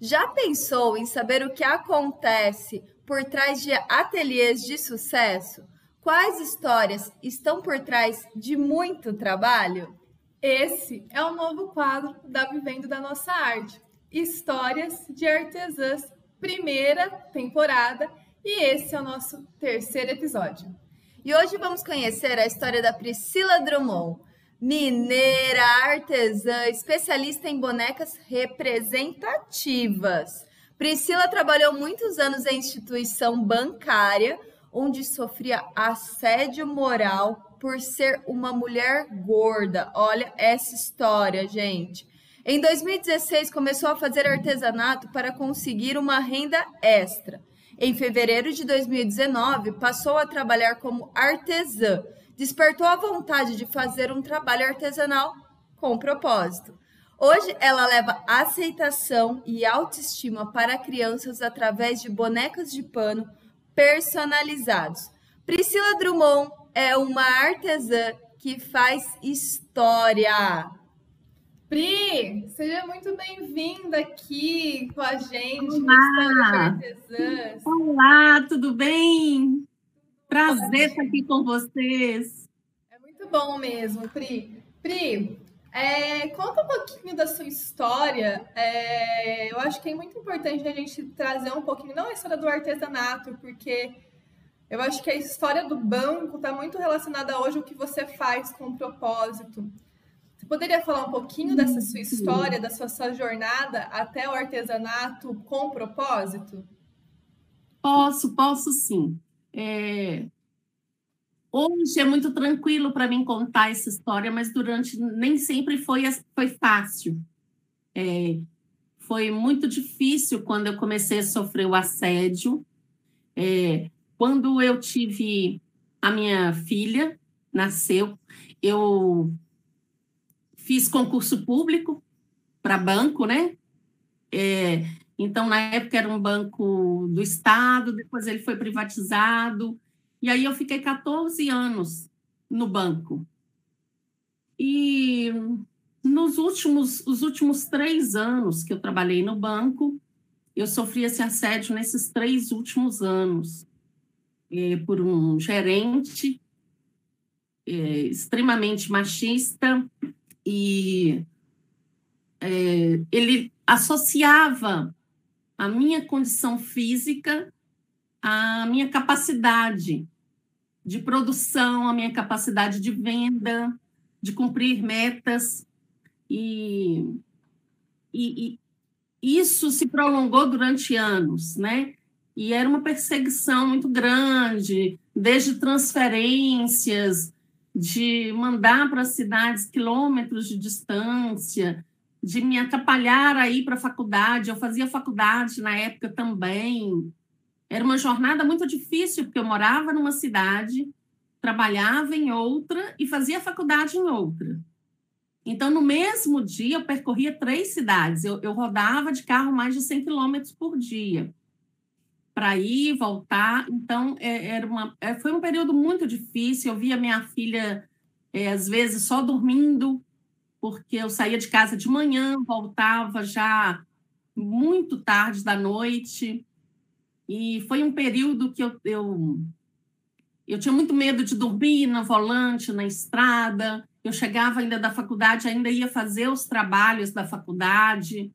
Já pensou em saber o que acontece por trás de ateliês de sucesso? Quais histórias estão por trás de muito trabalho? Esse é o novo quadro da Vivendo da Nossa Arte. Histórias de Artesãs, primeira temporada, e esse é o nosso terceiro episódio. E hoje vamos conhecer a história da Priscila Drummond, mineira, artesã, especialista em bonecas representativas. Priscila trabalhou muitos anos em instituição bancária, onde sofria assédio moral por ser uma mulher gorda. Olha essa história, gente. Em 2016, começou a fazer artesanato para conseguir uma renda extra. Em fevereiro de 2019, passou a trabalhar como artesã despertou a vontade de fazer um trabalho artesanal com propósito. Hoje ela leva aceitação e autoestima para crianças através de bonecas de pano personalizados. Priscila Drummond é uma artesã que faz história. Pri, seja muito bem-vinda aqui com a gente Olá. Olá, tudo bem? Prazer estar aqui com vocês. É muito bom mesmo, Pri. Pri, é, conta um pouquinho da sua história. É, eu acho que é muito importante a gente trazer um pouquinho, não a história do artesanato, porque eu acho que a história do banco está muito relacionada hoje ao que você faz com o propósito. Você poderia falar um pouquinho dessa sua história, da sua, sua jornada até o artesanato com propósito? Posso, posso sim. É... Hoje é muito tranquilo para mim contar essa história, mas durante nem sempre foi, foi fácil. É... Foi muito difícil quando eu comecei a sofrer o assédio. É... Quando eu tive a minha filha, nasceu, eu fiz concurso público para banco, né? É, então, na época, era um banco do Estado, depois ele foi privatizado. E aí eu fiquei 14 anos no banco. E nos últimos, os últimos três anos que eu trabalhei no banco, eu sofri esse assédio nesses três últimos anos é, por um gerente é, extremamente machista e é, ele associava a minha condição física, a minha capacidade de produção, a minha capacidade de venda, de cumprir metas. E, e, e isso se prolongou durante anos, né? E era uma perseguição muito grande, desde transferências, de mandar para cidades quilômetros de distância, de me atrapalhar a ir para a faculdade. Eu fazia faculdade na época também. Era uma jornada muito difícil, porque eu morava numa cidade, trabalhava em outra e fazia faculdade em outra. Então, no mesmo dia, eu percorria três cidades. Eu, eu rodava de carro mais de 100 quilômetros por dia para ir voltar. Então, é, era uma, é, foi um período muito difícil. Eu via minha filha, é, às vezes, só dormindo, porque eu saía de casa de manhã, voltava já muito tarde da noite. E foi um período que eu, eu, eu tinha muito medo de dormir na volante, na estrada. Eu chegava ainda da faculdade, ainda ia fazer os trabalhos da faculdade,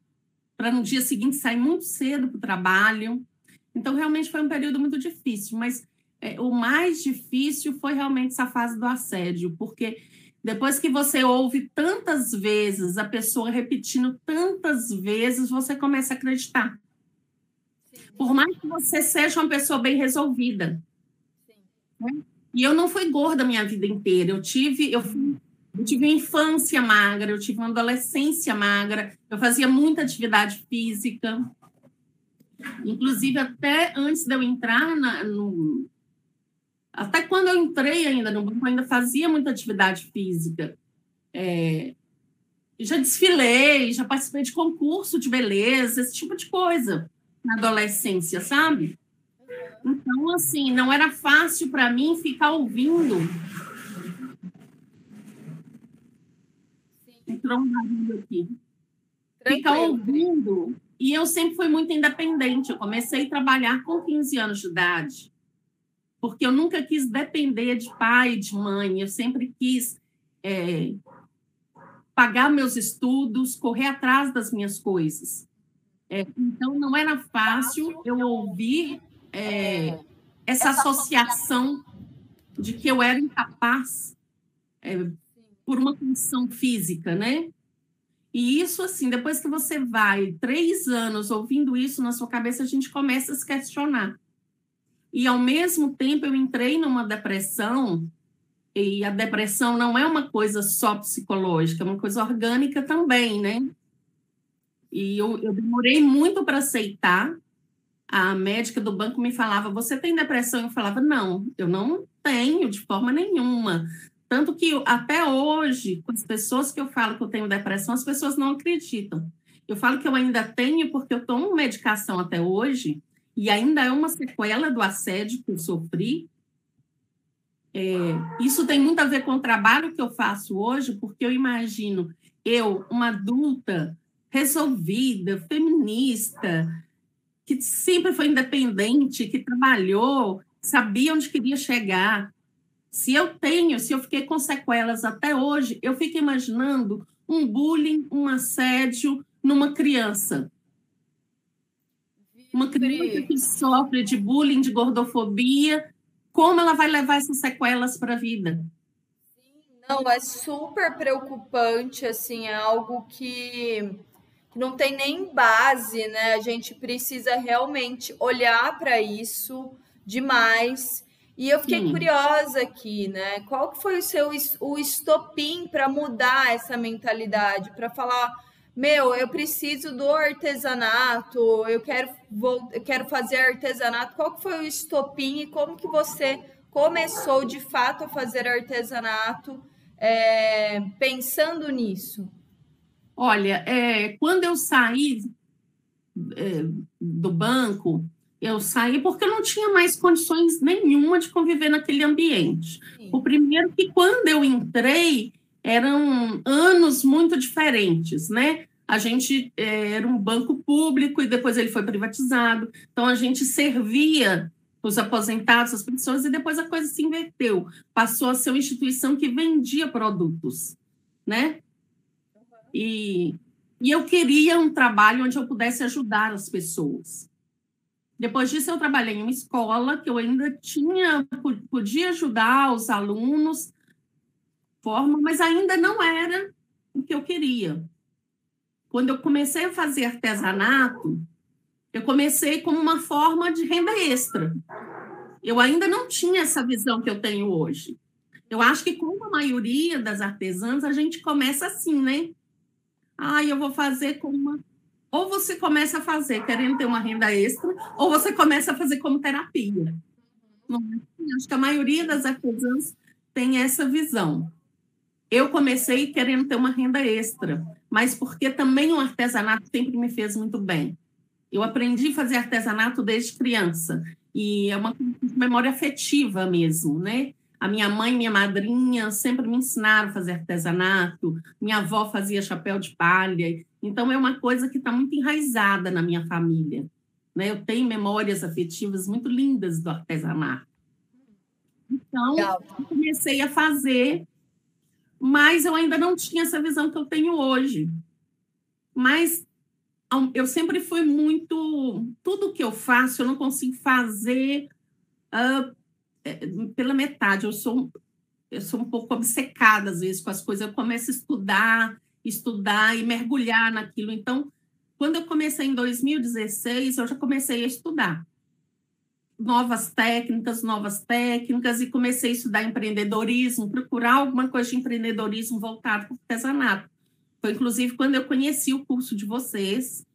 para no dia seguinte sair muito cedo para o trabalho. Então, realmente foi um período muito difícil, mas é, o mais difícil foi realmente essa fase do assédio, porque depois que você ouve tantas vezes a pessoa repetindo tantas vezes, você começa a acreditar. Por mais que você seja uma pessoa bem resolvida. Né? E eu não fui gorda a minha vida inteira. Eu tive, eu, fui, eu tive uma infância magra, eu tive uma adolescência magra, eu fazia muita atividade física. Inclusive, até antes de eu entrar na, no, até quando eu entrei ainda no banco, ainda fazia muita atividade física. É, já desfilei, já participei de concurso de beleza, esse tipo de coisa na adolescência, sabe? Então, assim, não era fácil para mim ficar ouvindo. Entrou um barulho aqui. ficar ouvindo. E eu sempre fui muito independente. Eu comecei a trabalhar com 15 anos de idade, porque eu nunca quis depender de pai, de mãe. Eu sempre quis é, pagar meus estudos, correr atrás das minhas coisas. É, então, não era fácil eu ouvir é, essa associação de que eu era incapaz é, por uma condição física, né? E isso, assim, depois que você vai três anos ouvindo isso na sua cabeça, a gente começa a se questionar. E, ao mesmo tempo, eu entrei numa depressão, e a depressão não é uma coisa só psicológica, é uma coisa orgânica também, né? E eu, eu demorei muito para aceitar. A médica do banco me falava: Você tem depressão? Eu falava: Não, eu não tenho de forma nenhuma. Tanto que até hoje, com as pessoas que eu falo que eu tenho depressão, as pessoas não acreditam. Eu falo que eu ainda tenho porque eu tomo medicação até hoje e ainda é uma sequela do assédio que eu sofri. É, isso tem muito a ver com o trabalho que eu faço hoje, porque eu imagino eu, uma adulta resolvida, feminista, que sempre foi independente, que trabalhou, sabia onde queria chegar, se eu tenho, se eu fiquei com sequelas até hoje, eu fico imaginando um bullying, um assédio numa criança. Uma criança que sofre de bullying, de gordofobia, como ela vai levar essas sequelas para a vida? Não, é super preocupante, assim, é algo que não tem nem base, né? A gente precisa realmente olhar para isso demais e eu fiquei Sim. curiosa aqui, né? Qual que foi o seu o estopim para mudar essa mentalidade, para falar, meu, eu preciso do artesanato, eu quero vou, eu quero fazer artesanato. Qual que foi o estopim e como que você começou de fato a fazer artesanato é, pensando nisso? Olha, é, quando eu saí é, do banco, eu saí porque eu não tinha mais condições nenhuma de conviver naquele ambiente. Sim. O primeiro que quando eu entrei eram anos muito diferentes, né? A gente é, era um banco público e depois ele foi privatizado. Então a gente servia os aposentados, as pessoas e depois a coisa se inverteu. Passou a ser uma instituição que vendia produtos, né? E, e eu queria um trabalho onde eu pudesse ajudar as pessoas. Depois disso, eu trabalhei em uma escola que eu ainda tinha, podia ajudar os alunos, forma, mas ainda não era o que eu queria. Quando eu comecei a fazer artesanato, eu comecei como uma forma de renda extra. Eu ainda não tinha essa visão que eu tenho hoje. Eu acho que, como a maioria das artesãs, a gente começa assim, né? Ah, eu vou fazer como uma ou você começa a fazer querendo ter uma renda extra, ou você começa a fazer como terapia. Não, é assim? acho que a maioria das artesãs tem essa visão. Eu comecei querendo ter uma renda extra, mas porque também o artesanato sempre me fez muito bem. Eu aprendi a fazer artesanato desde criança, e é uma memória afetiva mesmo, né? A minha mãe e minha madrinha sempre me ensinaram a fazer artesanato, minha avó fazia chapéu de palha, então, é uma coisa que está muito enraizada na minha família. Né? Eu tenho memórias afetivas muito lindas do artesanato. Então, comecei a fazer, mas eu ainda não tinha essa visão que eu tenho hoje. Mas eu sempre fui muito. Tudo que eu faço, eu não consigo fazer uh, pela metade. Eu sou, eu sou um pouco obcecada, às vezes, com as coisas. Eu começo a estudar, estudar e mergulhar naquilo. Então, quando eu comecei em 2016, eu já comecei a estudar novas técnicas, novas técnicas, e comecei a estudar empreendedorismo, procurar alguma coisa de empreendedorismo voltado para o artesanato. Foi, inclusive, quando eu conheci o curso de vocês,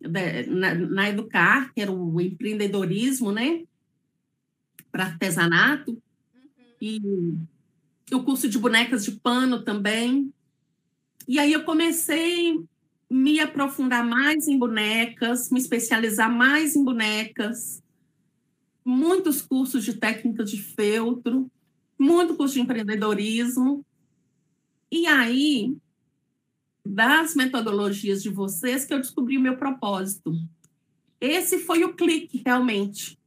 na, na Educar, que era o empreendedorismo, né, para artesanato, uhum. e o curso de bonecas de pano também, e aí eu comecei a me aprofundar mais em bonecas, me especializar mais em bonecas, muitos cursos de técnicas de feltro, muito curso de empreendedorismo. E aí, das metodologias de vocês que eu descobri o meu propósito. Esse foi o clique, realmente,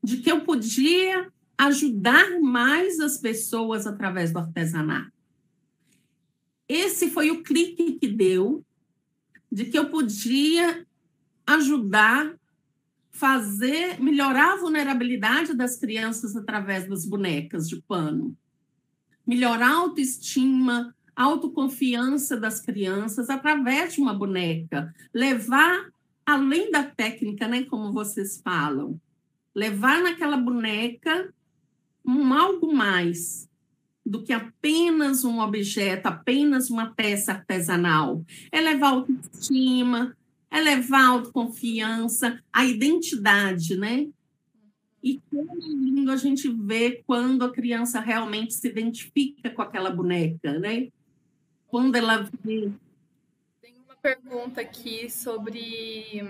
de que eu podia ajudar mais as pessoas através do artesanato. Esse foi o clique que deu de que eu podia ajudar, fazer, melhorar a vulnerabilidade das crianças através das bonecas de pano, melhorar a autoestima, a autoconfiança das crianças através de uma boneca, levar além da técnica, né, como vocês falam, levar naquela boneca um algo mais do que apenas um objeto, apenas uma peça artesanal. É levar autoestima, é levar autoconfiança, a identidade, né? E como lindo a gente vê quando a criança realmente se identifica com aquela boneca, né? Quando ela vê pergunta aqui sobre.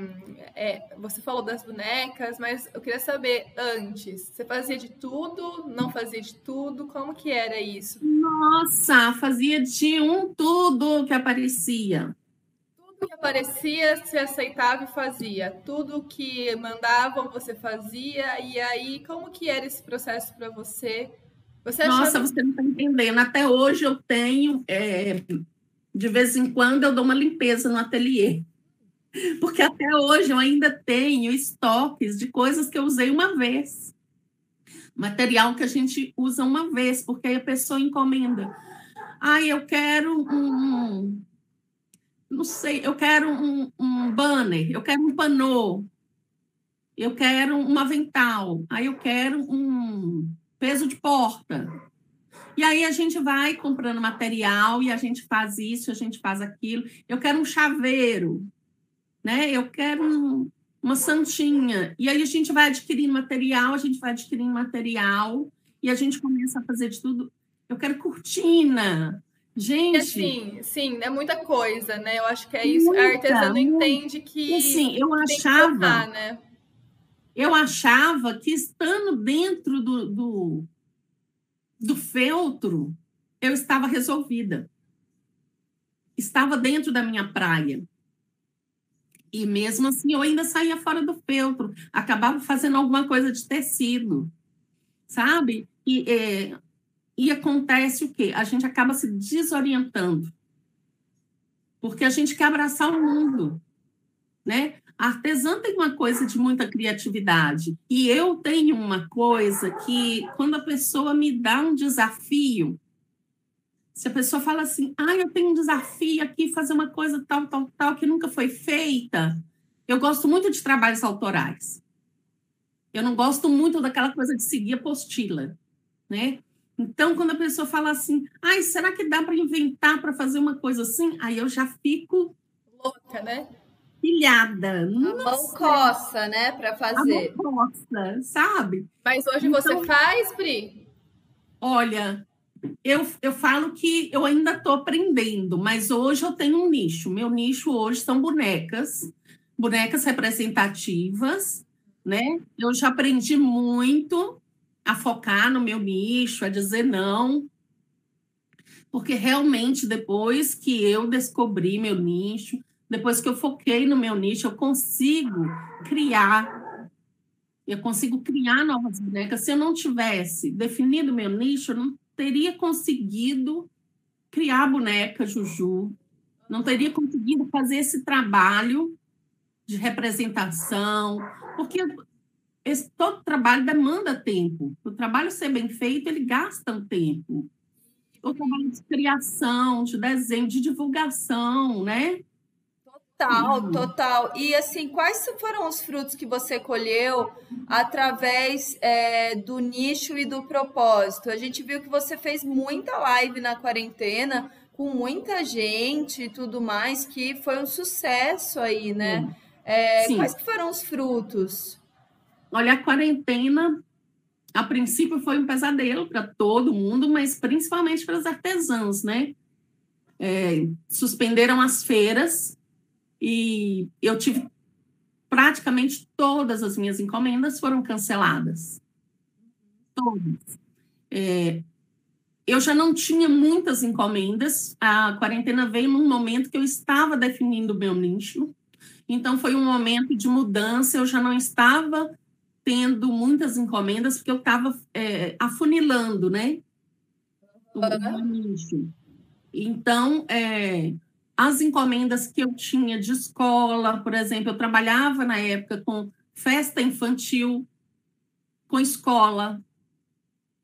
É, você falou das bonecas, mas eu queria saber antes. Você fazia de tudo? Não fazia de tudo? Como que era isso? Nossa, fazia de um tudo que aparecia. Que aparecia, você aceitava e fazia. Tudo que mandavam, você fazia. E aí, como que era esse processo para você? você Nossa, você não está entendendo. Até hoje eu tenho. É de vez em quando eu dou uma limpeza no ateliê. Porque até hoje eu ainda tenho estoques de coisas que eu usei uma vez. Material que a gente usa uma vez, porque aí a pessoa encomenda. Ah, eu quero um. Não sei, eu quero um, um banner, eu quero um panô, eu quero um avental, aí eu quero um peso de porta. E aí a gente vai comprando material e a gente faz isso, a gente faz aquilo. Eu quero um chaveiro, né? Eu quero um, uma santinha. E aí a gente vai adquirindo material, a gente vai adquirindo material e a gente começa a fazer de tudo. Eu quero cortina. Gente. Assim, sim, é muita coisa, né? Eu acho que é isso. Muita, a artesã entende que. Assim, eu achava. Né? Eu achava que estando dentro do, do do feltro, eu estava resolvida. Estava dentro da minha praia. E mesmo assim, eu ainda saía fora do feltro, acabava fazendo alguma coisa de tecido, sabe? E, é, e acontece o quê? A gente acaba se desorientando, porque a gente quer abraçar o mundo, né? A artesã tem uma coisa de muita criatividade. E eu tenho uma coisa que, quando a pessoa me dá um desafio, se a pessoa fala assim, ah, eu tenho um desafio aqui, fazer uma coisa tal, tal, tal, que nunca foi feita, eu gosto muito de trabalhos autorais. Eu não gosto muito daquela coisa de seguir apostila, né? Então, quando a pessoa fala assim, ai, será que dá para inventar para fazer uma coisa assim? Aí eu já fico louca, né? pilhada. A mão coça, né, para fazer. A mão coça, sabe? Mas hoje então, você faz, Pri? Olha, eu, eu falo que eu ainda estou aprendendo, mas hoje eu tenho um nicho. Meu nicho hoje são bonecas, bonecas representativas, né? Eu já aprendi muito a focar no meu nicho, a dizer não, porque realmente depois que eu descobri meu nicho, depois que eu foquei no meu nicho, eu consigo criar, eu consigo criar novas bonecas. Se eu não tivesse definido meu nicho, eu não teria conseguido criar a boneca Juju, não teria conseguido fazer esse trabalho de representação, porque esse, todo trabalho demanda tempo. O trabalho ser bem feito, ele gasta um tempo. O trabalho de criação, de desenho, de divulgação, né? Total, uhum. total. E assim, quais foram os frutos que você colheu através é, do nicho e do propósito? A gente viu que você fez muita live na quarentena com muita gente e tudo mais, que foi um sucesso aí, né? É, quais que foram os frutos? Olha, a quarentena, a princípio foi um pesadelo para todo mundo, mas principalmente para os artesãos, né? É, suspenderam as feiras, e eu tive praticamente todas as minhas encomendas foram canceladas. Todas. É, eu já não tinha muitas encomendas. A quarentena veio num momento que eu estava definindo o meu nicho. Então, foi um momento de mudança. Eu já não estava tendo muitas encomendas, porque eu estava é, afunilando, né? Nicho. Então, é, as encomendas que eu tinha de escola, por exemplo, eu trabalhava na época com festa infantil, com escola.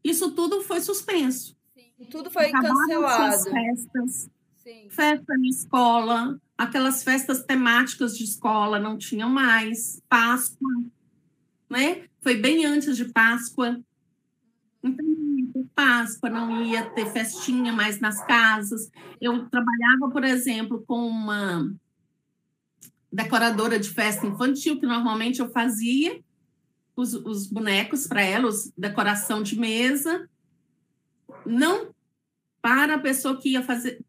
Isso tudo foi suspenso. Sim, tudo foi Acabaram cancelado. festas, Sim. festa na escola, aquelas festas temáticas de escola não tinham mais, Páscoa, né? Foi bem antes de Páscoa. Então, Páscoa não ia ter festinha mais nas casas. Eu trabalhava, por exemplo, com uma decoradora de festa infantil, que normalmente eu fazia os, os bonecos para ela, os, decoração de mesa, não para a pessoa que ia fazer,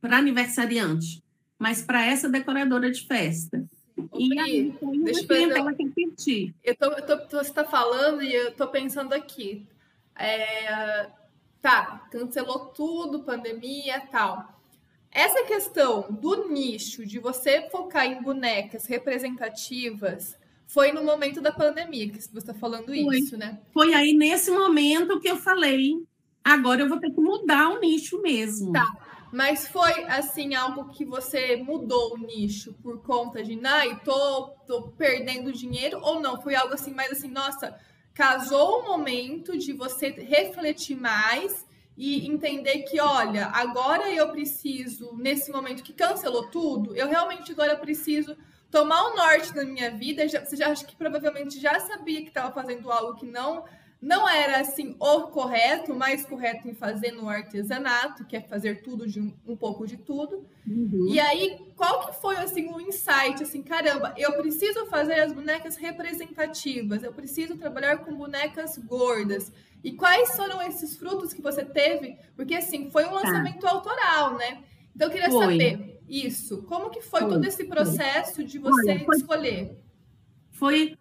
para aniversariante, mas para essa decoradora de festa. Ô, e aí, deixa eu ela tem que pedir. Eu tô, eu tô, você está falando e eu estou pensando aqui. É, tá, cancelou tudo, pandemia tal. Essa questão do nicho, de você focar em bonecas representativas, foi no momento da pandemia que você está falando foi. isso, né? Foi aí nesse momento que eu falei, agora eu vou ter que mudar o nicho mesmo. Tá. Mas foi assim algo que você mudou o nicho por conta de, ai, tô, tô perdendo dinheiro ou não? Foi algo assim, mais assim, nossa, casou o momento de você refletir mais e entender que, olha, agora eu preciso, nesse momento que cancelou tudo, eu realmente agora preciso tomar o norte da minha vida. Você já acha que provavelmente já sabia que estava fazendo algo que não não era assim o correto, o mais correto em fazer no artesanato, que é fazer tudo de um, um pouco de tudo. Uhum. E aí, qual que foi assim o insight assim, caramba, eu preciso fazer as bonecas representativas, eu preciso trabalhar com bonecas gordas. E quais foram esses frutos que você teve? Porque assim, foi um tá. lançamento tá. autoral, né? Então eu queria foi. saber isso, como que foi, foi. todo esse processo foi. de você Olha, escolher? Foi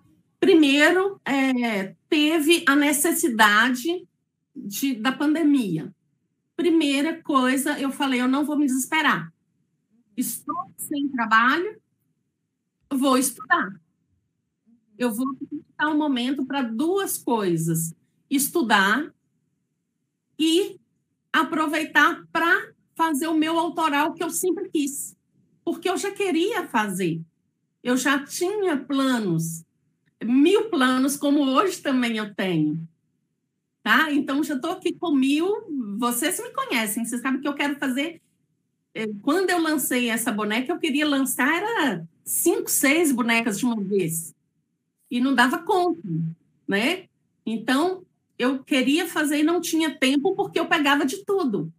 Primeiro, é, teve a necessidade de, da pandemia. Primeira coisa, eu falei, eu não vou me desesperar. Estou sem trabalho, vou estudar. Eu vou dar um momento para duas coisas: estudar e aproveitar para fazer o meu autoral que eu sempre quis, porque eu já queria fazer. Eu já tinha planos mil planos, como hoje também eu tenho. Tá? Então, já estou aqui com mil. Vocês me conhecem, vocês sabem que eu quero fazer. Eh, quando eu lancei essa boneca, eu queria lançar era cinco, seis bonecas de uma vez. E não dava conta, né? Então, eu queria fazer e não tinha tempo porque eu pegava de tudo.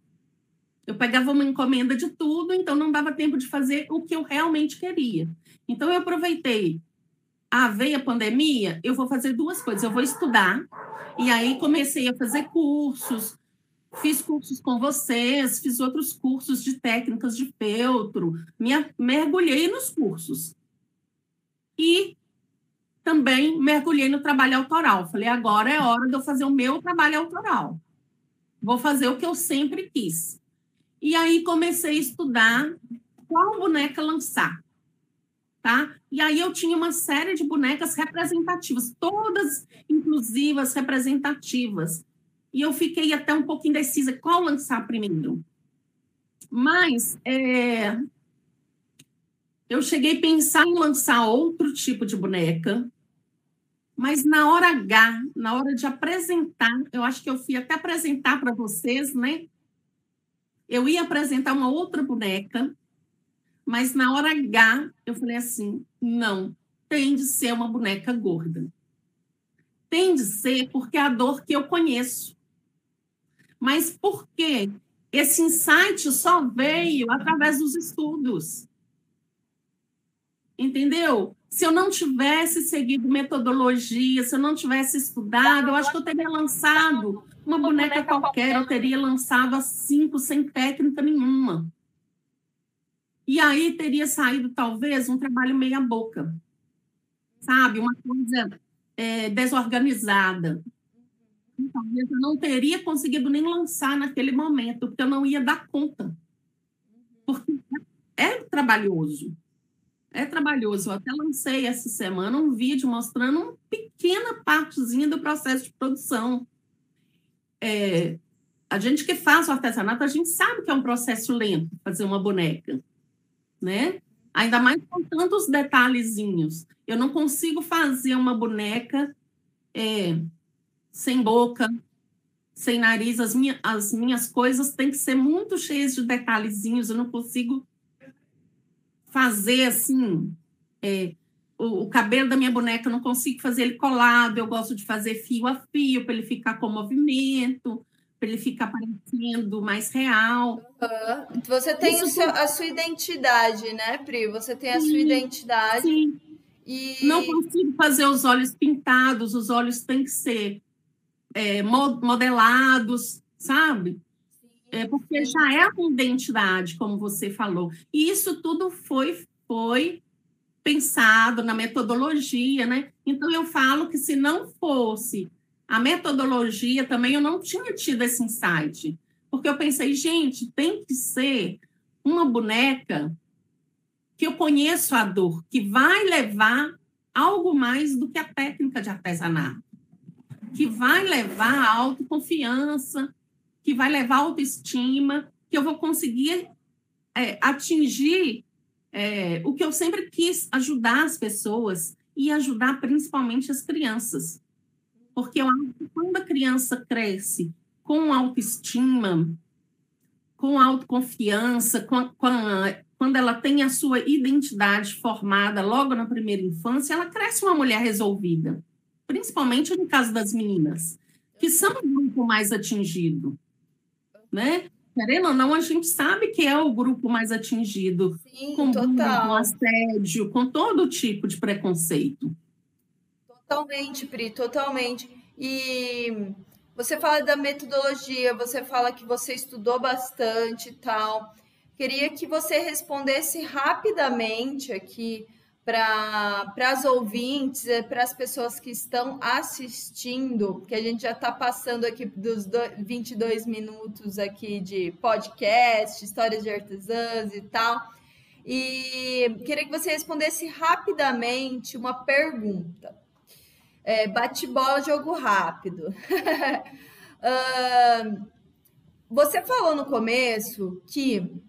Eu pegava uma encomenda de tudo, então não dava tempo de fazer o que eu realmente queria. Então, eu aproveitei ah, veio a pandemia, eu vou fazer duas coisas. Eu vou estudar, e aí comecei a fazer cursos, fiz cursos com vocês, fiz outros cursos de técnicas de feltro, me mergulhei nos cursos. E também mergulhei no trabalho autoral. Falei, agora é hora de eu fazer o meu trabalho autoral. Vou fazer o que eu sempre quis. E aí comecei a estudar qual boneca lançar tá? E aí eu tinha uma série de bonecas representativas, todas inclusivas, representativas. E eu fiquei até um pouco indecisa qual lançar primeiro. Mas é, eu cheguei a pensar em lançar outro tipo de boneca, mas na hora H, na hora de apresentar, eu acho que eu fui até apresentar para vocês, né? Eu ia apresentar uma outra boneca mas na hora H, eu falei assim: não, tem de ser uma boneca gorda. Tem de ser porque é a dor que eu conheço. Mas por quê? Esse insight só veio através dos estudos. Entendeu? Se eu não tivesse seguido metodologia, se eu não tivesse estudado, eu acho que eu teria lançado uma boneca qualquer, eu teria lançado a cinco sem técnica nenhuma. E aí teria saído, talvez, um trabalho meia-boca, sabe? Uma coisa é, desorganizada. talvez eu não teria conseguido nem lançar naquele momento, porque eu não ia dar conta. Porque é trabalhoso. É trabalhoso. Eu até lancei essa semana um vídeo mostrando uma pequena partezinha do processo de produção. É, a gente que faz o artesanato, a gente sabe que é um processo lento fazer uma boneca, né? Ainda mais com tantos detalhezinhos. Eu não consigo fazer uma boneca é, sem boca, sem nariz. As, minha, as minhas coisas têm que ser muito cheias de detalhezinhos. Eu não consigo fazer assim. É, o, o, cabelo da minha boneca, eu não consigo fazer ele colado, eu gosto de fazer fio a fio para ele ficar com movimento, para ele ficar parecendo mais real. Uhum. Você tem seu, a sua identidade, né, Pri? Você tem a sim, sua identidade. Sim. E... Não consigo fazer os olhos pintados, os olhos têm que ser é, modelados, sabe? É, porque já é uma identidade, como você falou. E isso tudo foi, foi pensado na metodologia, né? Então, eu falo que se não fosse a metodologia, também eu não tinha tido esse insight. Porque eu pensei, gente, tem que ser uma boneca que eu conheço a dor, que vai levar algo mais do que a técnica de artesanato, que vai levar a autoconfiança, que vai levar autoestima, que eu vou conseguir é, atingir é, o que eu sempre quis ajudar as pessoas e ajudar principalmente as crianças. Porque eu acho que quando a criança cresce com autoestima, com autoconfiança, com, com a, quando ela tem a sua identidade formada logo na primeira infância, ela cresce uma mulher resolvida. Principalmente no caso das meninas, que são o grupo mais atingido né? Querendo ou não, a gente sabe que é o grupo mais atingido Sim, com total. com assédio, com todo tipo de preconceito. Totalmente, Pri, totalmente. E você fala da metodologia, você fala que você estudou bastante e tal. Queria que você respondesse rapidamente aqui para as ouvintes, para as pessoas que estão assistindo, que a gente já está passando aqui dos 22 minutos aqui de podcast, histórias de artesãs e tal. E queria que você respondesse rapidamente uma pergunta. É, Bate-bola, jogo rápido. uh, você falou no começo que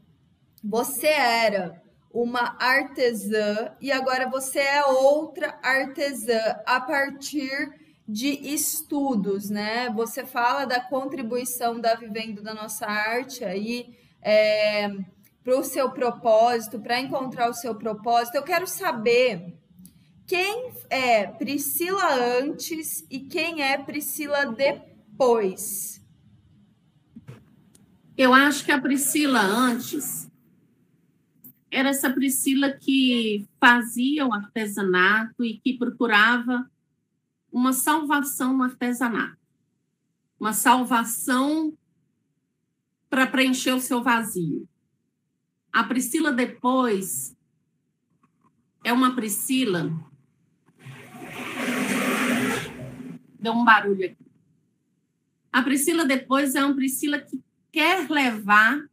você era uma artesã e agora você é outra artesã a partir de estudos, né? Você fala da contribuição da Vivendo da Nossa Arte aí é, para o seu propósito, para encontrar o seu propósito. Eu quero saber quem é Priscila antes e quem é Priscila depois. Eu acho que a Priscila antes era essa Priscila que fazia o artesanato e que procurava uma salvação no artesanato, uma salvação para preencher o seu vazio. A Priscila depois é uma Priscila. Deu um barulho aqui. A Priscila depois é uma Priscila que quer levar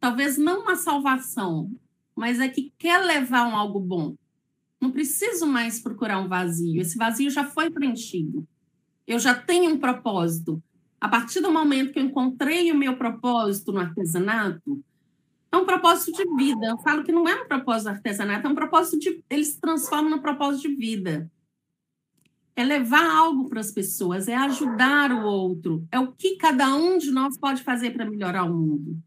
talvez não uma salvação, mas é que quer levar um algo bom. Não preciso mais procurar um vazio. Esse vazio já foi preenchido. Eu já tenho um propósito. A partir do momento que eu encontrei o meu propósito no artesanato, é um propósito de vida. Eu falo que não é um propósito do artesanato, é um propósito de. Eles transformam no propósito de vida. É levar algo para as pessoas, é ajudar o outro, é o que cada um de nós pode fazer para melhorar o mundo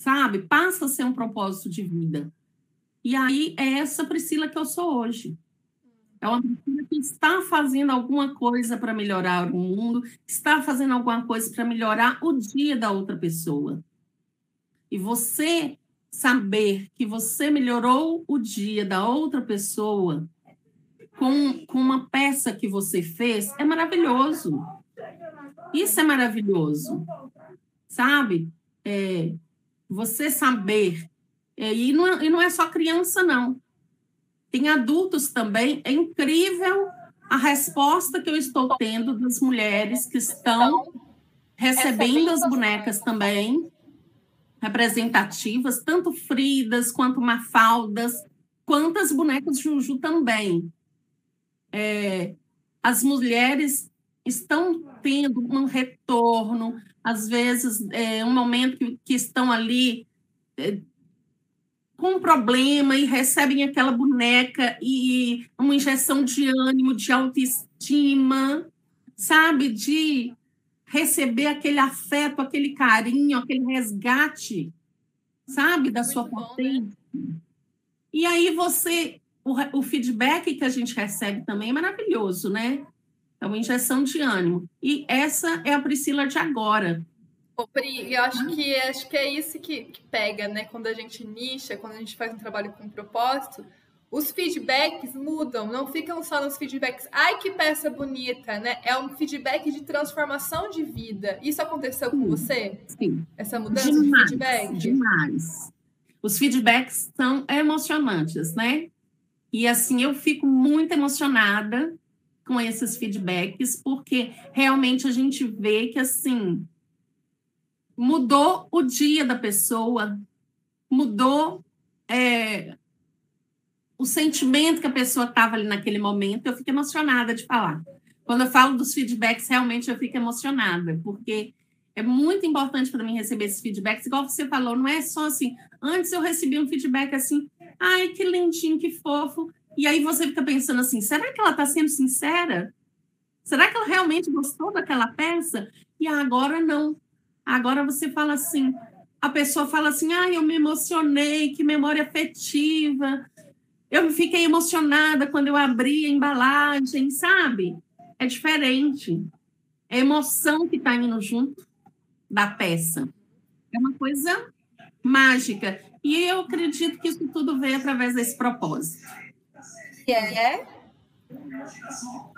sabe? Passa a ser um propósito de vida. E aí é essa Priscila que eu sou hoje. É uma Priscila que está fazendo alguma coisa para melhorar o mundo, está fazendo alguma coisa para melhorar o dia da outra pessoa. E você saber que você melhorou o dia da outra pessoa com, com uma peça que você fez é maravilhoso. Isso é maravilhoso, sabe? É, você saber. É, e, não, e não é só criança, não. Tem adultos também. É incrível a resposta que eu estou tendo das mulheres que estão recebendo as bonecas também, representativas, tanto Fridas quanto Mafaldas, quanto as bonecas Juju também. É, as mulheres estão tendo um retorno, às vezes, é, um momento que, que estão ali é, com um problema e recebem aquela boneca e uma injeção de ânimo, de autoestima, sabe? De receber aquele afeto, aquele carinho, aquele resgate, sabe? Da Muito sua bom, potência. Né? E aí você, o, o feedback que a gente recebe também é maravilhoso, né? É uma injeção de ânimo. E essa é a Priscila de agora. Ô, Pri, eu acho que, acho que é isso que, que pega, né? Quando a gente nicha, quando a gente faz um trabalho com propósito, os feedbacks mudam, não ficam só nos feedbacks, ai que peça bonita, né? É um feedback de transformação de vida. Isso aconteceu com você? Sim. Essa mudança demais, de feedback? Demais. Os feedbacks são emocionantes, né? E assim, eu fico muito emocionada com esses feedbacks, porque realmente a gente vê que assim mudou o dia da pessoa, mudou é, o sentimento que a pessoa estava ali naquele momento. Eu fico emocionada de falar. Quando eu falo dos feedbacks, realmente eu fico emocionada, porque é muito importante para mim receber esses feedbacks. Igual você falou, não é só assim. Antes eu recebi um feedback assim, ai, que lindinho, que fofo. E aí você fica pensando assim: será que ela está sendo sincera? Será que ela realmente gostou daquela peça? E agora não. Agora você fala assim, a pessoa fala assim, ah, eu me emocionei, que memória afetiva. Eu fiquei emocionada quando eu abri a embalagem, sabe? É diferente. É a emoção que está indo junto da peça. É uma coisa mágica. E eu acredito que isso tudo veio através desse propósito. E é?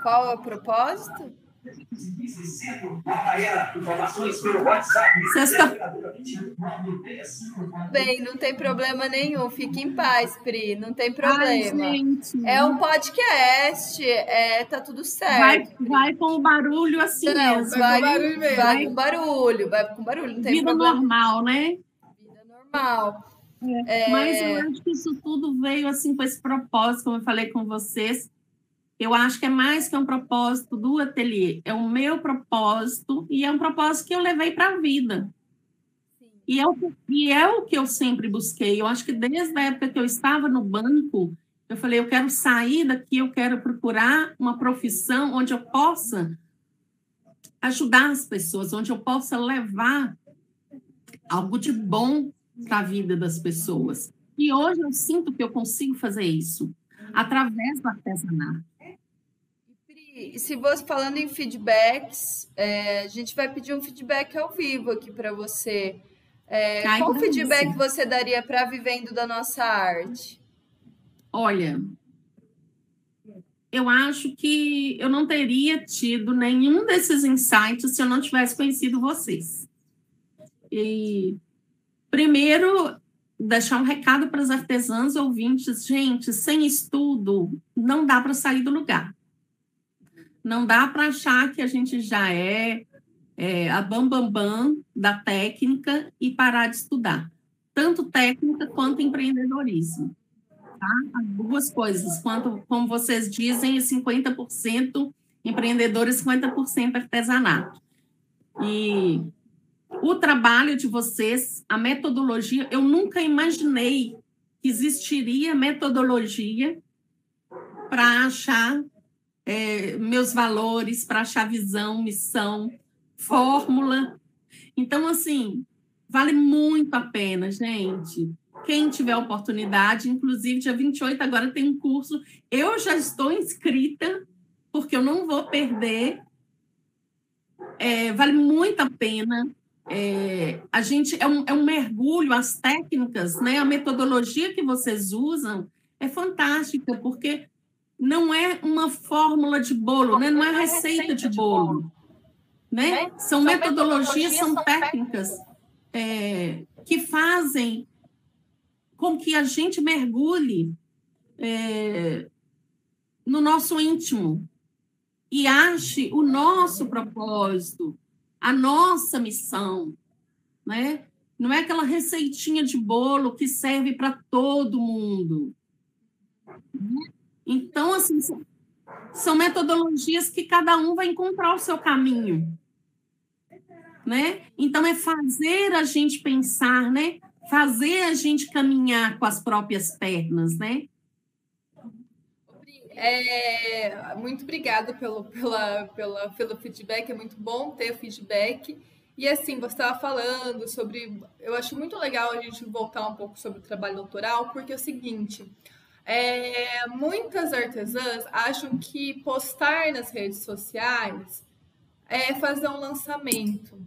Qual é o propósito? Bem, não tem problema nenhum. Fique em paz, Pri. Não tem problema. Ai, é um podcast. É, tá tudo certo. Vai, vai com o barulho assim não, mesmo. Vai, vai, com barulho mesmo. vai com barulho. Vai com barulho. Não tem Vida problema. normal, né? Vida normal. É. Mas eu acho que isso tudo veio assim com esse propósito, como eu falei com vocês eu acho que é mais que um propósito do ateliê, é o meu propósito e é um propósito que eu levei para a vida. E é, o, e é o que eu sempre busquei. Eu acho que desde a época que eu estava no banco, eu falei, eu quero sair daqui, eu quero procurar uma profissão onde eu possa ajudar as pessoas, onde eu possa levar algo de bom para a vida das pessoas. E hoje eu sinto que eu consigo fazer isso através do artesanato se você falando em feedbacks, é, a gente vai pedir um feedback ao vivo aqui para você. É, Ai, qual feedback você daria para vivendo da nossa arte? Olha, eu acho que eu não teria tido nenhum desses insights se eu não tivesse conhecido vocês. E primeiro deixar um recado para os artesãos ouvintes, gente, sem estudo não dá para sair do lugar. Não dá para achar que a gente já é, é a bambambam bam, bam da técnica e parar de estudar. Tanto técnica quanto empreendedorismo. Tá? As duas coisas. Quanto, como vocês dizem, 50% empreendedores, 50% artesanato. E o trabalho de vocês, a metodologia, eu nunca imaginei que existiria metodologia para achar é, meus valores, para achar visão, missão, fórmula. Então, assim, vale muito a pena, gente. Quem tiver oportunidade, inclusive dia 28 agora tem um curso. Eu já estou inscrita, porque eu não vou perder. É, vale muito a pena. É, a gente é um, é um mergulho, as técnicas, né, a metodologia que vocês usam é fantástica, porque não é uma fórmula de bolo, né? não é receita de bolo. Né? São, são metodologias, são técnicas é, que fazem com que a gente mergulhe é, no nosso íntimo, e ache o nosso propósito, a nossa missão, né? Não é aquela receitinha de bolo que serve para todo mundo. Então, assim, são metodologias que cada um vai encontrar o seu caminho. Né? Então, é fazer a gente pensar, né? fazer a gente caminhar com as próprias pernas, né? É, muito obrigada pelo, pela, pela, pelo feedback, é muito bom ter feedback. E assim, você estava falando sobre. Eu acho muito legal a gente voltar um pouco sobre o trabalho autoral, porque é o seguinte: é, muitas artesãs acham que postar nas redes sociais é fazer um lançamento.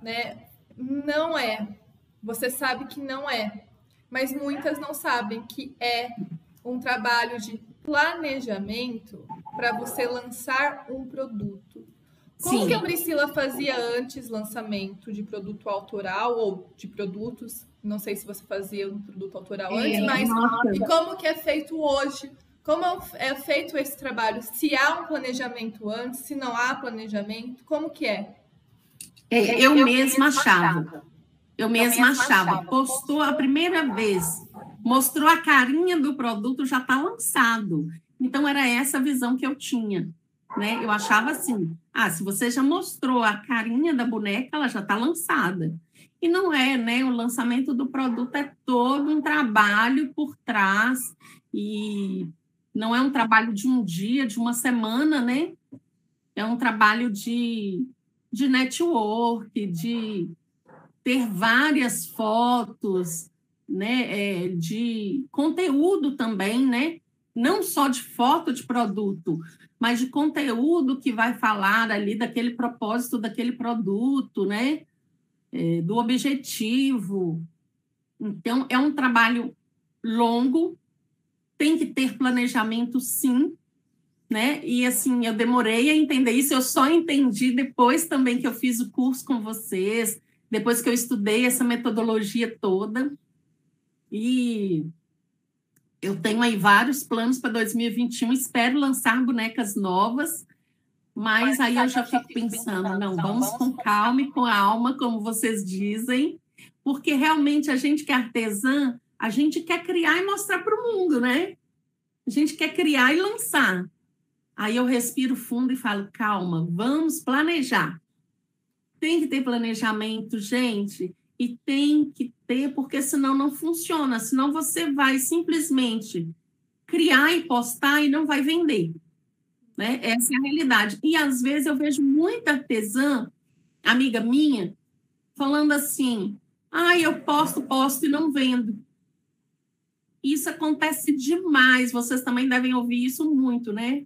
Né? Não é. Você sabe que não é. Mas muitas não sabem que é um trabalho de planejamento para você lançar um produto. Como Sim. que a Priscila fazia antes lançamento de produto autoral ou de produtos? Não sei se você fazia um produto autoral é, antes, mas nossa. e como que é feito hoje? Como é feito esse trabalho? Se há um planejamento antes, se não há planejamento, como que é? é eu, eu mesma achava. Eu mesma, eu mesma achava. achava. Postou a primeira vez, mostrou a carinha do produto, já está lançado. Então, era essa a visão que eu tinha. Né? Eu achava assim: ah, se você já mostrou a carinha da boneca, ela já está lançada. E não é, né? O lançamento do produto é todo um trabalho por trás, e não é um trabalho de um dia, de uma semana, né? É um trabalho de, de network, de ter várias fotos, né, é, de conteúdo também, né, não só de foto de produto, mas de conteúdo que vai falar ali daquele propósito daquele produto, né, é, do objetivo. Então, é um trabalho longo, tem que ter planejamento, sim, né? E assim, eu demorei a entender isso, eu só entendi depois também que eu fiz o curso com vocês, depois que eu estudei essa metodologia toda. E eu tenho aí vários planos para 2021, espero lançar bonecas novas, mas, mas aí eu já fico pensando, não, vamos com calma e com alma, como vocês dizem, porque realmente a gente que é artesã, a gente quer criar e mostrar para o mundo, né? A gente quer criar e lançar. Aí eu respiro fundo e falo, calma, vamos planejar. Tem que ter planejamento, gente, e tem que ter, porque senão não funciona. Senão você vai simplesmente criar e postar e não vai vender. Né? Essa é a realidade. E às vezes eu vejo muita artesã, amiga minha, falando assim: ah, eu posto, posto e não vendo. Isso acontece demais. Vocês também devem ouvir isso muito, né?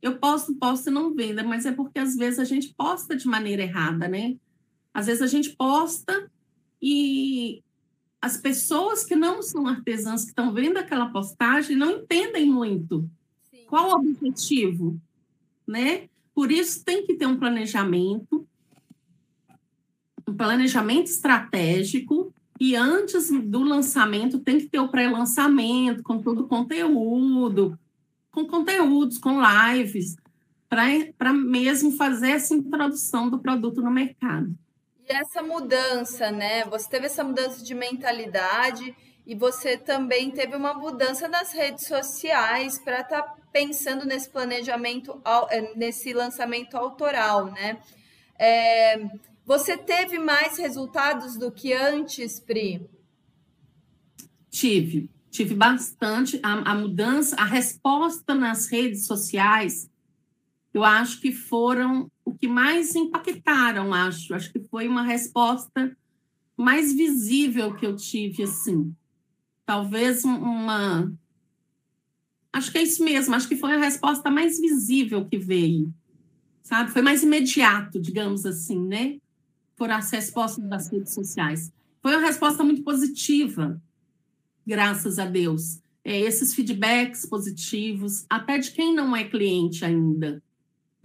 eu posto, posto e não venda, mas é porque às vezes a gente posta de maneira errada, né? Às vezes a gente posta e as pessoas que não são artesãs que estão vendo aquela postagem não entendem muito Sim. qual o objetivo, né? Por isso tem que ter um planejamento, um planejamento estratégico e antes do lançamento tem que ter o pré-lançamento com todo o conteúdo, com conteúdos, com lives, para mesmo fazer essa introdução do produto no mercado. Essa mudança, né? Você teve essa mudança de mentalidade e você também teve uma mudança nas redes sociais para estar tá pensando nesse planejamento, é, nesse lançamento autoral, né? É, você teve mais resultados do que antes, Pri? Tive, tive bastante a, a, mudança, a resposta nas redes sociais, eu acho que foram o que mais impactaram, acho. Acho que foi uma resposta mais visível que eu tive, assim. Talvez uma. Acho que é isso mesmo, acho que foi a resposta mais visível que veio, sabe? Foi mais imediato, digamos assim, né? Por as respostas das redes sociais. Foi uma resposta muito positiva graças a Deus. É, esses feedbacks positivos, até de quem não é cliente ainda.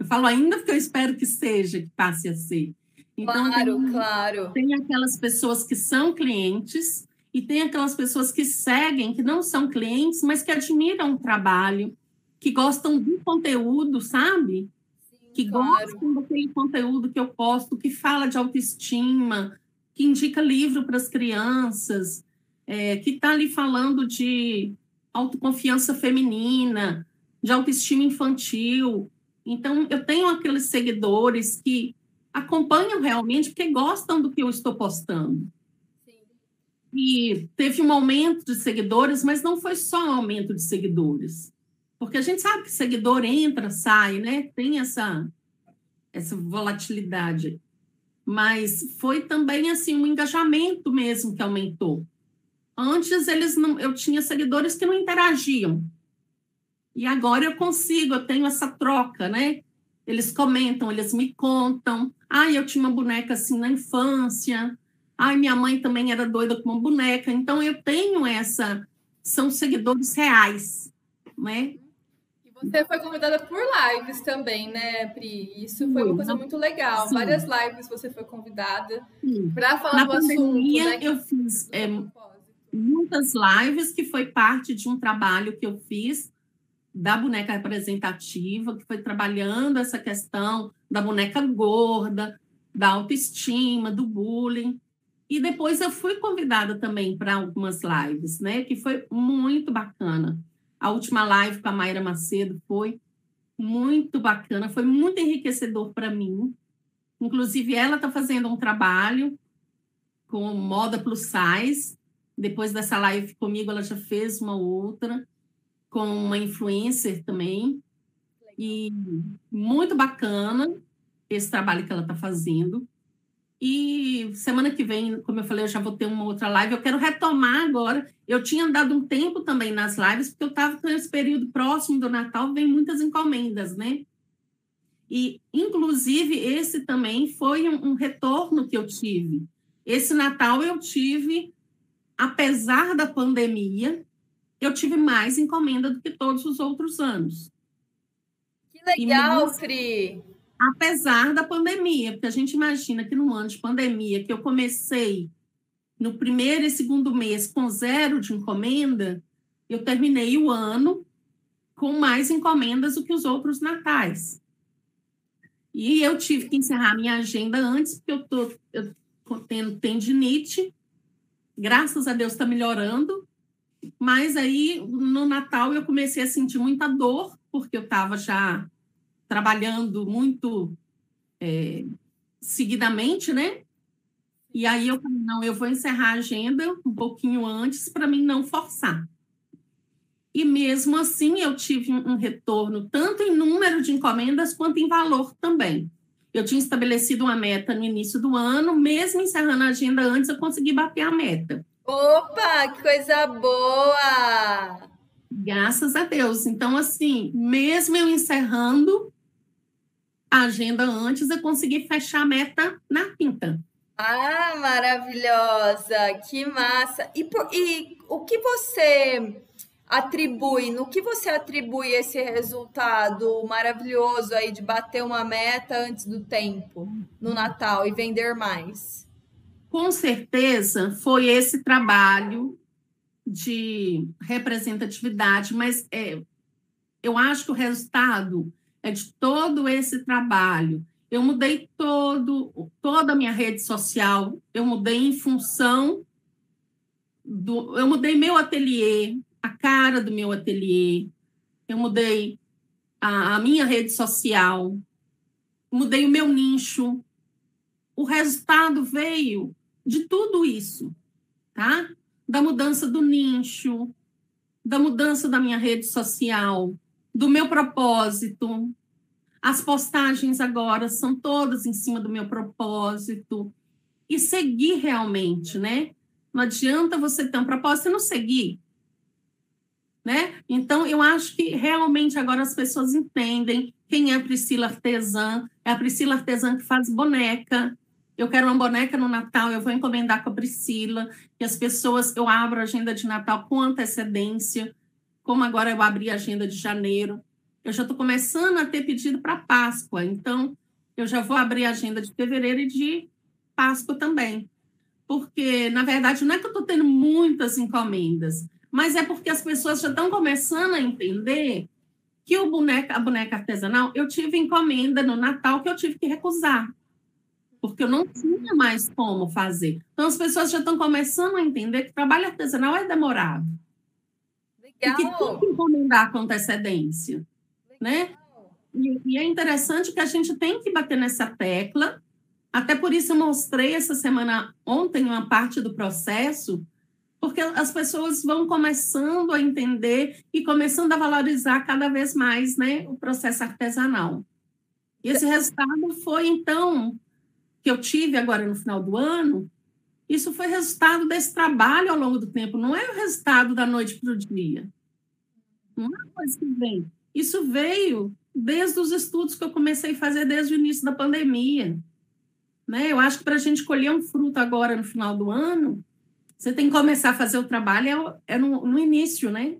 Eu falo ainda porque eu espero que seja, que passe a ser. Então, claro, tem, claro. Tem aquelas pessoas que são clientes e tem aquelas pessoas que seguem, que não são clientes, mas que admiram o trabalho, que gostam do conteúdo, sabe? que claro. gostam daquele conteúdo que eu posto, que fala de autoestima, que indica livro para as crianças, é, que está ali falando de autoconfiança feminina, de autoestima infantil. Então, eu tenho aqueles seguidores que acompanham realmente porque gostam do que eu estou postando. Sim. E teve um aumento de seguidores, mas não foi só um aumento de seguidores. Porque a gente sabe que seguidor entra, sai, né? Tem essa, essa volatilidade. Mas foi também assim um engajamento mesmo que aumentou. Antes eles não, eu tinha seguidores que não interagiam. E agora eu consigo, eu tenho essa troca, né? Eles comentam, eles me contam. Ai, eu tinha uma boneca assim na infância. Ai, minha mãe também era doida com uma boneca. Então eu tenho essa, são seguidores reais, né? Você foi convidada por lives também, né, Pri? Isso foi uma coisa muito legal. Sim. Várias lives você foi convidada para falar Na do pandemia, assunto. Né, eu fiz é, muitas lives que foi parte de um trabalho que eu fiz da boneca representativa, que foi trabalhando essa questão da boneca gorda, da autoestima, do bullying. E depois eu fui convidada também para algumas lives, né? Que foi muito bacana. A última live com a Mayra Macedo foi muito bacana, foi muito enriquecedor para mim. Inclusive, ela está fazendo um trabalho com moda plus size. Depois dessa live comigo, ela já fez uma outra com uma influencer também. E muito bacana esse trabalho que ela está fazendo. E semana que vem, como eu falei, eu já vou ter uma outra live. Eu quero retomar agora. Eu tinha dado um tempo também nas lives, porque eu estava nesse período próximo do Natal, vem muitas encomendas, né? E, inclusive, esse também foi um, um retorno que eu tive. Esse Natal eu tive, apesar da pandemia, eu tive mais encomenda do que todos os outros anos. Que legal, Fri! apesar da pandemia, porque a gente imagina que no ano de pandemia, que eu comecei no primeiro e segundo mês com zero de encomenda, eu terminei o ano com mais encomendas do que os outros natais. E eu tive que encerrar minha agenda antes, porque eu tô, tô tendo tendinite. Graças a Deus está melhorando. Mas aí, no Natal, eu comecei a sentir muita dor, porque eu estava já trabalhando muito é, seguidamente, né? E aí eu falei, não, eu vou encerrar a agenda um pouquinho antes para mim não forçar. E mesmo assim eu tive um retorno tanto em número de encomendas quanto em valor também. Eu tinha estabelecido uma meta no início do ano, mesmo encerrando a agenda antes, eu consegui bater a meta. Opa, que coisa boa! Graças a Deus. Então, assim, mesmo eu encerrando, a agenda antes, eu consegui fechar a meta na quinta. Ah, maravilhosa! Que massa! E, e o que você atribui, no que você atribui esse resultado maravilhoso aí de bater uma meta antes do tempo no Natal e vender mais? Com certeza foi esse trabalho de representatividade, mas é, eu acho que o resultado é de todo esse trabalho. Eu mudei todo, toda a minha rede social, eu mudei em função do. Eu mudei meu ateliê, a cara do meu ateliê, eu mudei a, a minha rede social, mudei o meu nicho. O resultado veio de tudo isso, tá? Da mudança do nicho, da mudança da minha rede social, do meu propósito. As postagens agora são todas em cima do meu propósito. E seguir realmente, né? Não adianta você ter um propósito e não seguir. Né? Então, eu acho que realmente agora as pessoas entendem quem é a Priscila Artesã. É a Priscila Artesã que faz boneca. Eu quero uma boneca no Natal, eu vou encomendar com a Priscila. E as pessoas, eu abro a agenda de Natal com antecedência como agora eu abri a agenda de janeiro, eu já estou começando a ter pedido para Páscoa, então eu já vou abrir a agenda de fevereiro e de Páscoa também. Porque, na verdade, não é que eu estou tendo muitas encomendas, mas é porque as pessoas já estão começando a entender que o boneca, a boneca artesanal, eu tive encomenda no Natal que eu tive que recusar, porque eu não tinha mais como fazer. Então, as pessoas já estão começando a entender que trabalho artesanal é demorado. Legal. E que tem que encomendar com antecedência, né? E, e é interessante que a gente tem que bater nessa tecla, até por isso eu mostrei essa semana, ontem, uma parte do processo, porque as pessoas vão começando a entender e começando a valorizar cada vez mais né, o processo artesanal. E esse resultado foi, então, que eu tive agora no final do ano, isso foi resultado desse trabalho ao longo do tempo, não é o resultado da noite para o dia. Não é coisa que vem. Isso veio desde os estudos que eu comecei a fazer desde o início da pandemia. Né? Eu acho que para a gente colher um fruto agora no final do ano, você tem que começar a fazer o trabalho é, é no, no, início, né?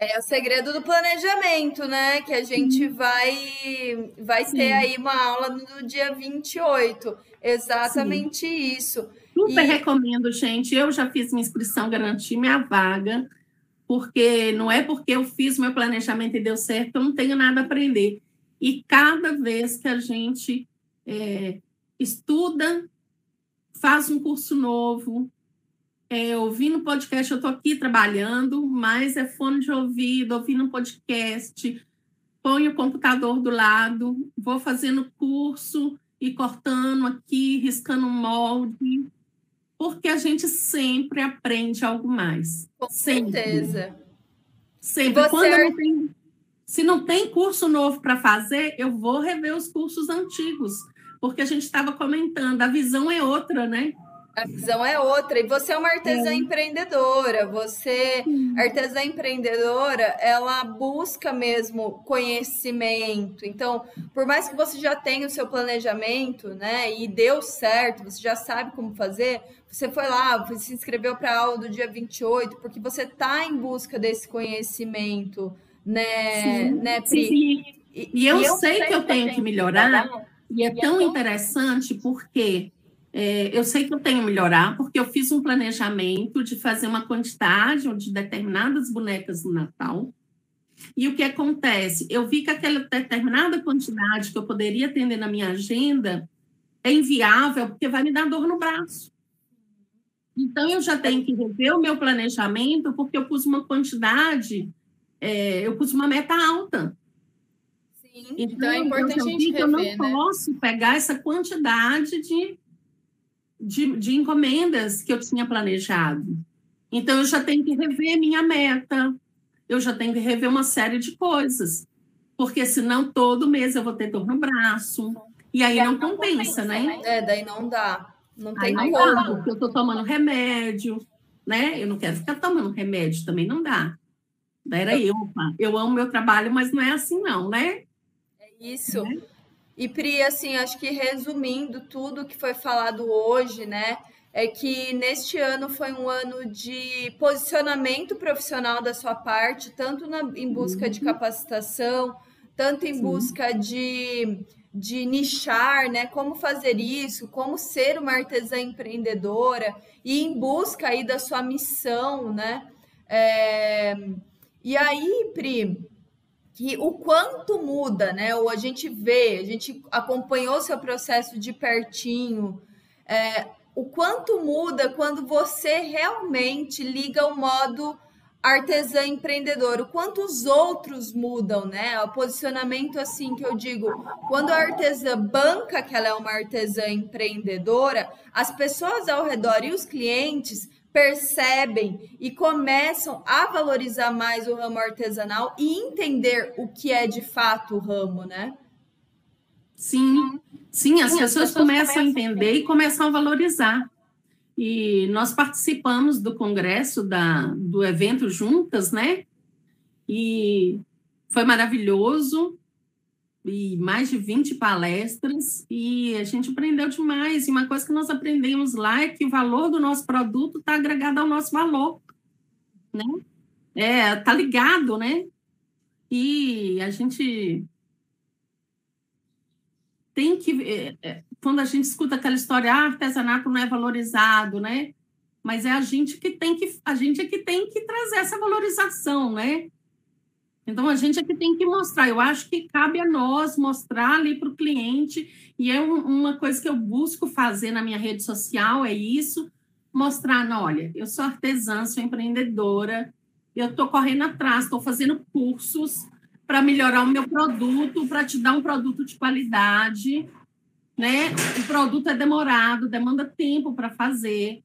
É o segredo do planejamento, né? Que a gente uhum. vai, vai ter aí uma aula no dia 28. Exatamente Sim. isso. Super e... recomendo, gente. Eu já fiz minha inscrição, garanti minha vaga, porque não é porque eu fiz meu planejamento e deu certo eu não tenho nada a aprender. E cada vez que a gente é, estuda, faz um curso novo, é, ouvindo podcast, eu estou aqui trabalhando, mas é fone de ouvido, ouvindo podcast, ponho o computador do lado, vou fazendo curso e cortando aqui, riscando molde, porque a gente sempre aprende algo mais. Com sempre. certeza. Sempre. Você... Quando não tem, se não tem curso novo para fazer, eu vou rever os cursos antigos, porque a gente estava comentando, a visão é outra, né? A visão é outra. E você é uma artesã é. empreendedora. Você, artesã empreendedora, ela busca mesmo conhecimento. Então, por mais que você já tenha o seu planejamento, né, e deu certo, você já sabe como fazer, você foi lá, você se inscreveu para a aula do dia 28, porque você está em busca desse conhecimento, né, sim, né, Pri? Sim. E, e, eu, e eu sei, sei que eu tenho que melhorar, melhorar e é, é tão interessante porque é, eu sei que eu tenho que melhorar, porque eu fiz um planejamento de fazer uma quantidade de determinadas bonecas no Natal. E o que acontece? Eu vi que aquela determinada quantidade que eu poderia atender na minha agenda é inviável, porque vai me dar dor no braço. Então, eu já tenho que rever o meu planejamento, porque eu pus uma quantidade, é, eu pus uma meta alta. Sim, então, então é importante eu a gente rever, eu não né? posso pegar essa quantidade de de, de encomendas que eu tinha planejado. Então, eu já tenho que rever minha meta, eu já tenho que rever uma série de coisas, porque senão todo mês eu vou ter dor no braço, e aí não, não compensa, compensa, né? É, daí não dá. Não tem aí como. Dá, porque eu estou tomando remédio, né? Eu não quero ficar tomando remédio, também não dá. Era eu, eu amo meu trabalho, mas não é assim não, né? É isso. É. E Pri, assim, acho que resumindo tudo que foi falado hoje, né, é que neste ano foi um ano de posicionamento profissional da sua parte, tanto na, em busca de uhum. capacitação, tanto em Sim. busca de, de nichar, né, como fazer isso, como ser uma artesã empreendedora e em busca aí da sua missão, né? É... E aí, Pri, que o quanto muda, né? Ou a gente vê, a gente acompanhou seu processo de pertinho, é, o quanto muda quando você realmente liga o modo artesã empreendedor, o quanto os outros mudam, né? O posicionamento assim que eu digo, quando a artesã banca que ela é uma artesã empreendedora, as pessoas ao redor e os clientes percebem e começam a valorizar mais o ramo artesanal e entender o que é de fato o ramo, né? Sim, sim, as, sim, pessoas, as pessoas começam, começam a entender e começam a valorizar. E nós participamos do congresso da, do evento juntas, né? E foi maravilhoso e mais de 20 palestras, e a gente aprendeu demais. E uma coisa que nós aprendemos lá é que o valor do nosso produto está agregado ao nosso valor, né? É, tá ligado, né? E a gente tem que é, é, quando a gente escuta aquela história, ah, artesanato não é valorizado, né? Mas é a gente que tem que a gente é que tem que trazer essa valorização, né? Então, a gente é que tem que mostrar. Eu acho que cabe a nós mostrar ali para o cliente, e é um, uma coisa que eu busco fazer na minha rede social, é isso, mostrar, não, olha, eu sou artesã, sou empreendedora, eu estou correndo atrás, estou fazendo cursos para melhorar o meu produto, para te dar um produto de qualidade, né? O produto é demorado, demanda tempo para fazer.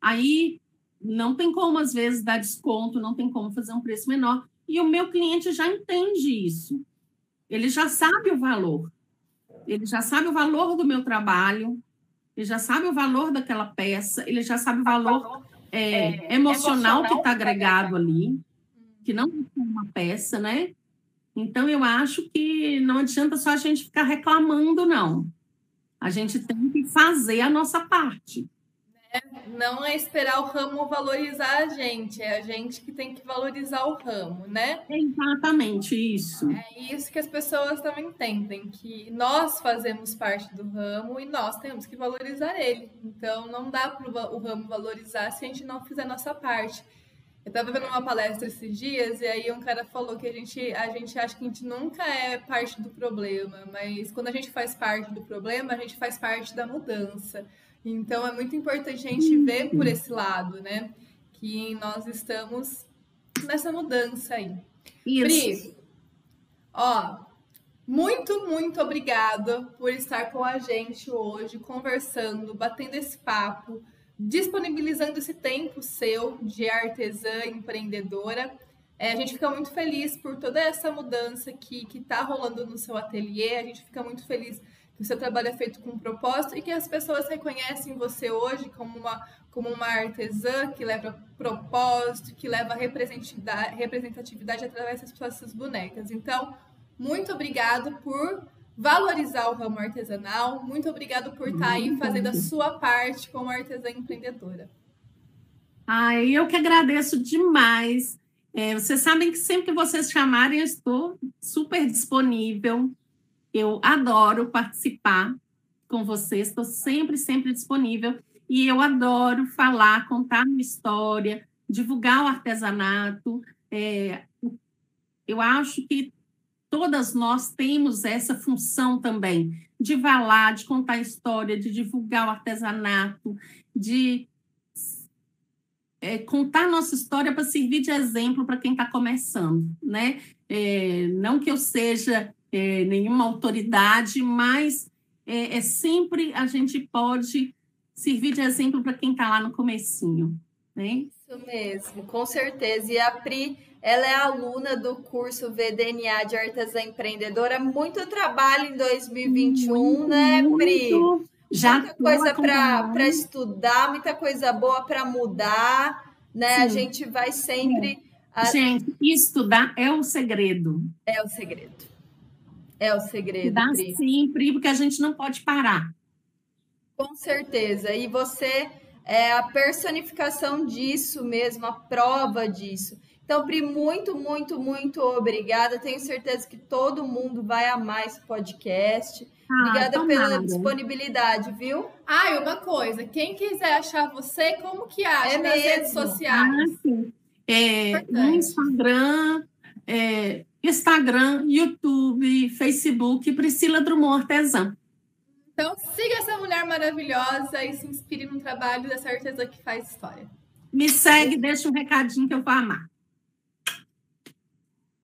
Aí não tem como, às vezes, dar desconto, não tem como fazer um preço menor. E o meu cliente já entende isso. Ele já sabe o valor. Ele já sabe o valor do meu trabalho, ele já sabe o valor daquela peça, ele já sabe o valor é, é, emocional que está agregado ali, que não é uma peça, né? Então, eu acho que não adianta só a gente ficar reclamando, não. A gente tem que fazer a nossa parte. Não é esperar o ramo valorizar a gente, é a gente que tem que valorizar o ramo, né? exatamente isso. É isso que as pessoas também entendem, que nós fazemos parte do ramo e nós temos que valorizar ele. Então, não dá para o ramo valorizar se a gente não fizer a nossa parte. Eu estava vendo uma palestra esses dias e aí um cara falou que a gente, a gente acha que a gente nunca é parte do problema, mas quando a gente faz parte do problema, a gente faz parte da mudança. Então é muito importante a gente ver por esse lado, né? Que nós estamos nessa mudança aí. Isso. Pri, ó, muito, muito obrigada por estar com a gente hoje, conversando, batendo esse papo, disponibilizando esse tempo seu de artesã empreendedora. É, a gente fica muito feliz por toda essa mudança que está rolando no seu ateliê. A gente fica muito feliz o seu trabalho é feito com um propósito e que as pessoas reconhecem você hoje como uma, como uma artesã que leva propósito, que leva representatividade, representatividade através das suas bonecas. Então, muito obrigado por valorizar o ramo artesanal, muito obrigado por estar aí fazendo a sua parte como artesã empreendedora. Ai, eu que agradeço demais. É, vocês sabem que sempre que vocês chamarem, eu estou super disponível. Eu adoro participar com vocês, estou sempre, sempre disponível. E eu adoro falar, contar uma história, divulgar o artesanato. É, eu acho que todas nós temos essa função também, de falar, de contar história, de divulgar o artesanato, de é, contar nossa história para servir de exemplo para quem está começando, né? É, não que eu seja é, nenhuma autoridade, mas é, é, sempre a gente pode servir de exemplo para quem está lá no comecinho, né? Isso mesmo, com certeza. E a Pri, ela é aluna do curso VDNA de Artesã Empreendedora. Muito trabalho em 2021, muito, né, Pri? Muito. Já muita coisa para estudar, muita coisa boa para mudar, né? Sim. A gente vai sempre. A... Gente, estudar é o segredo. É o segredo. É o segredo. Dá Pri. sim, Pri, porque a gente não pode parar. Com certeza. E você é a personificação disso mesmo, a prova disso. Então, Pri, muito, muito, muito obrigada. Tenho certeza que todo mundo vai amar esse podcast. Ah, obrigada pela disponibilidade, viu? Ah, e uma coisa, quem quiser achar você, como que acha é nas mesmo. redes sociais? Ah, sim. É, no Instagram, é, Instagram, YouTube, Facebook, Priscila Drummond Artesã. Então siga essa mulher maravilhosa e se inspire no trabalho dessa artesã que faz história. Me segue, deixa um recadinho que eu vou amar.